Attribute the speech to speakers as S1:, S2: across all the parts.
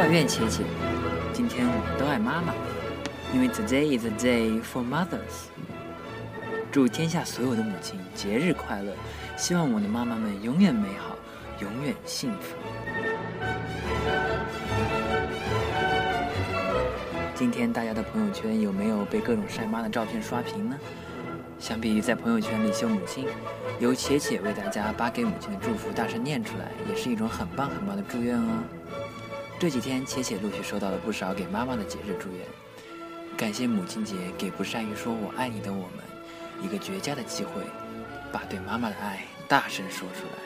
S1: 万愿琪琪，今天我们都爱妈妈，因为 today is a day for mothers。祝天下所有的母亲节日快乐，希望我的妈妈们永远美好，永远幸福。今天大家的朋友圈有没有被各种晒妈的照片刷屏呢？相比于在朋友圈里秀母亲，由琪琪为大家把给母亲的祝福大声念出来，也是一种很棒很棒的祝愿哦。这几天，且且陆续收到了不少给妈妈的节日祝愿，感谢母亲节给不善于说我爱你的我们一个绝佳的机会，把对妈妈的爱大声说出来。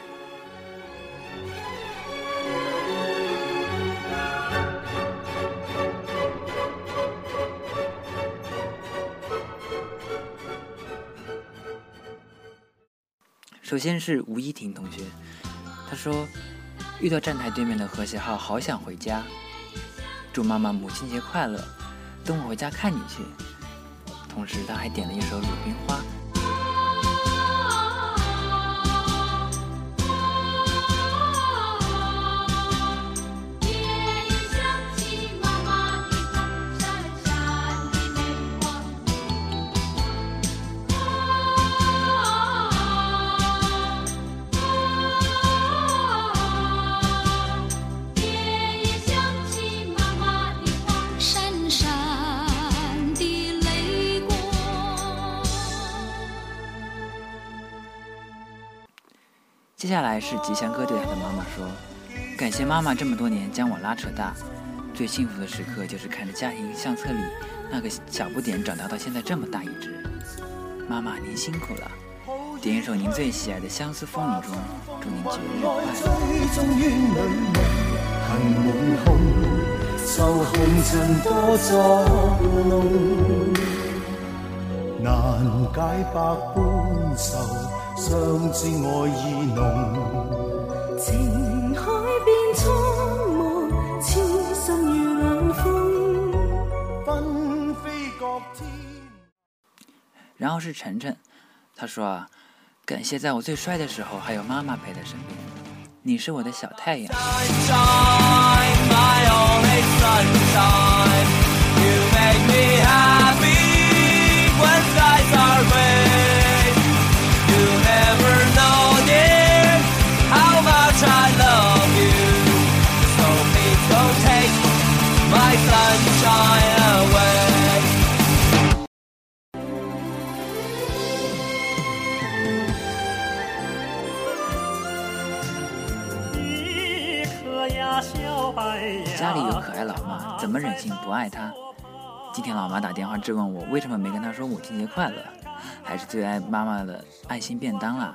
S1: 首先是吴依婷同学，她说。遇到站台对面的和谐号，好想回家。祝妈妈母亲节快乐，等我回家看你去。同时，他还点了一首《鲁冰花》。接下来是吉祥哥对他的妈妈说：“感谢妈妈这么多年将我拉扯大，最幸福的时刻就是看着家庭相册里那个小不点长大到现在这么大一只。妈妈您辛苦了，点一首您最喜爱的《相思风雨中》，祝您节日快乐。”
S2: 难解百般愁。相意
S3: 情海
S1: 然后是晨晨，他说啊，感谢在我最帅的时候还有妈妈陪在身边，你是我的小太
S4: 阳。
S1: 家里有可爱老妈，怎么忍心不爱她？今天老妈打电话质问我为什么没跟她说母亲节快乐，还是最爱妈妈的爱心便当啦！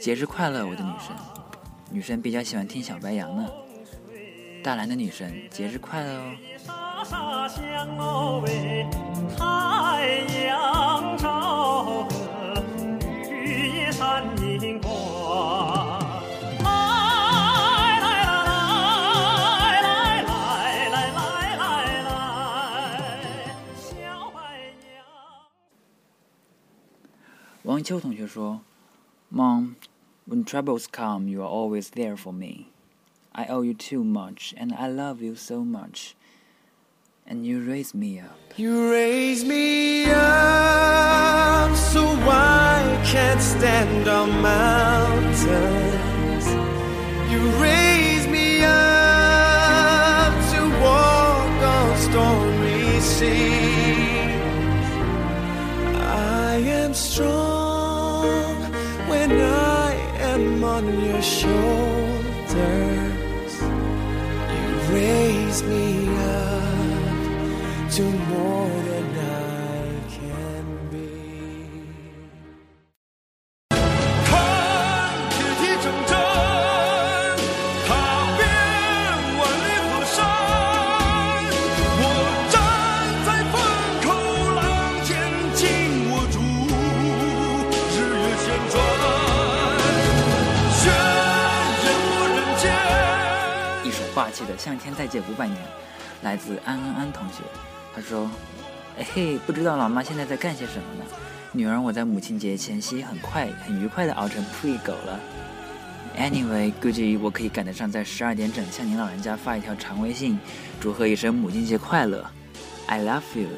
S1: 节日快乐，我的女神！女生比较喜欢听小白杨呢，大蓝的女神，节日快乐！哦！秋同学说：“Mom, when troubles come, you are always there for me. I owe you too much, and I love you so much. And you raise me up.
S4: You raise me up so I can't stand on mountains. You raise me up to walk on stormy seas. arm on your shoulders. You raise me up to more than.
S1: 向天再借五百年，来自安安安同学。他说：“哎嘿，不知道老妈现在在干些什么呢？女儿，我在母亲节前夕很快、很愉快地熬成 pre 狗了。Anyway，估计我可以赶得上在十二点整向您老人家发一条长微信，祝贺一声母亲节快乐。I love you。”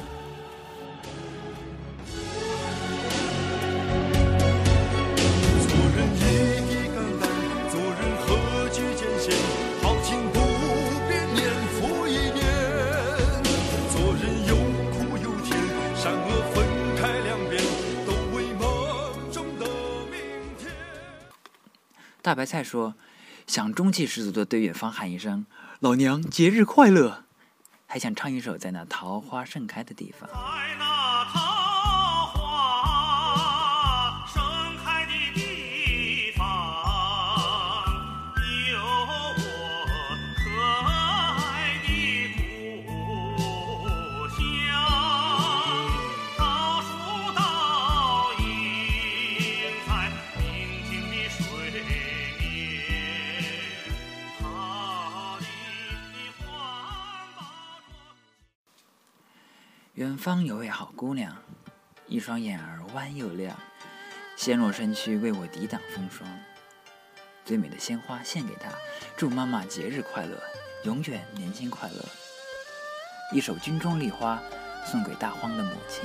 S1: 大白菜说：“想中气十足的对远方喊一声‘老娘节日快乐’，还想唱一首《在那桃花盛开的地方》。”远方有位好姑娘，一双眼儿弯又亮，纤弱身躯为我抵挡风霜。最美的鲜花献给她，祝妈妈节日快乐，永远年轻快乐。一首军中丽花，送给大荒的母亲。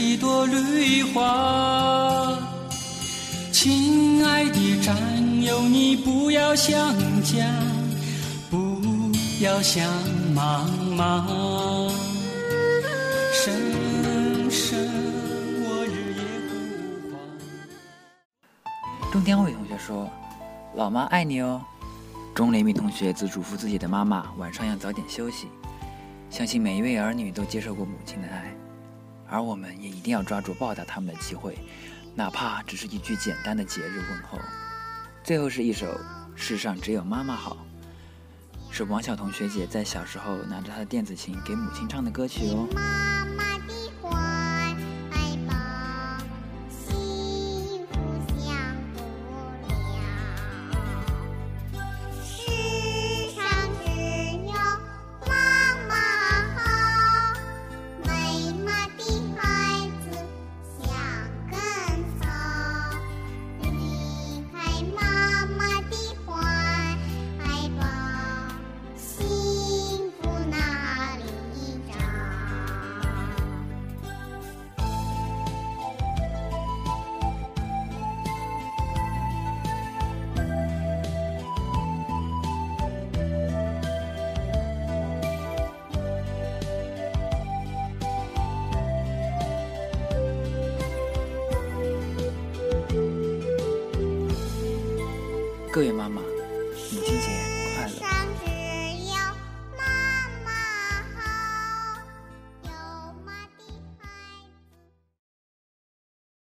S5: 一朵绿花。亲爱的战友，你不要想家，不要想妈妈。声声我日夜不唤。
S1: 中间位同学说，老妈爱你哦。钟雷米同学则嘱咐自己的妈妈晚上要早点休息，相信每一位儿女都接受过母亲的爱。而我们也一定要抓住报答他们的机会，哪怕只是一句简单的节日问候。最后是一首《世上只有妈妈好》，是王晓彤学姐在小时候拿着她的电子琴给母亲唱的歌曲哦。各位妈妈。